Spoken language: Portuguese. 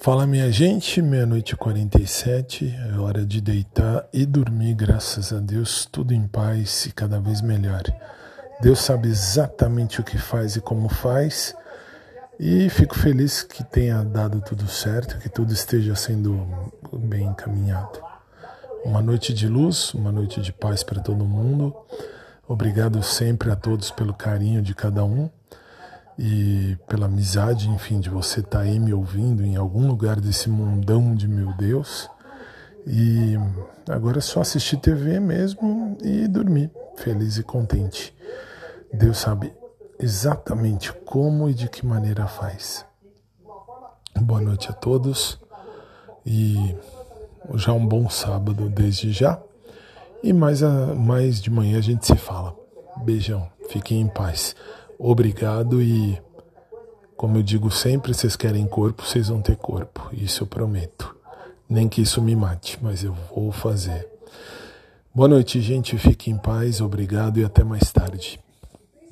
Fala minha gente, meia-noite e 47, é hora de deitar e dormir, graças a Deus, tudo em paz e cada vez melhor. Deus sabe exatamente o que faz e como faz, e fico feliz que tenha dado tudo certo, que tudo esteja sendo bem encaminhado. Uma noite de luz, uma noite de paz para todo mundo. Obrigado sempre a todos pelo carinho de cada um e pela amizade, enfim, de você estar tá aí me ouvindo em algum lugar desse mundão de meu Deus. E agora é só assistir TV mesmo e dormir, feliz e contente. Deus sabe exatamente como e de que maneira faz. Boa noite a todos e já um bom sábado desde já. E mais, a, mais de manhã a gente se fala. Beijão, fiquem em paz. Obrigado e, como eu digo sempre, vocês querem corpo, vocês vão ter corpo. Isso eu prometo. Nem que isso me mate, mas eu vou fazer. Boa noite, gente. Fique em paz. Obrigado e até mais tarde.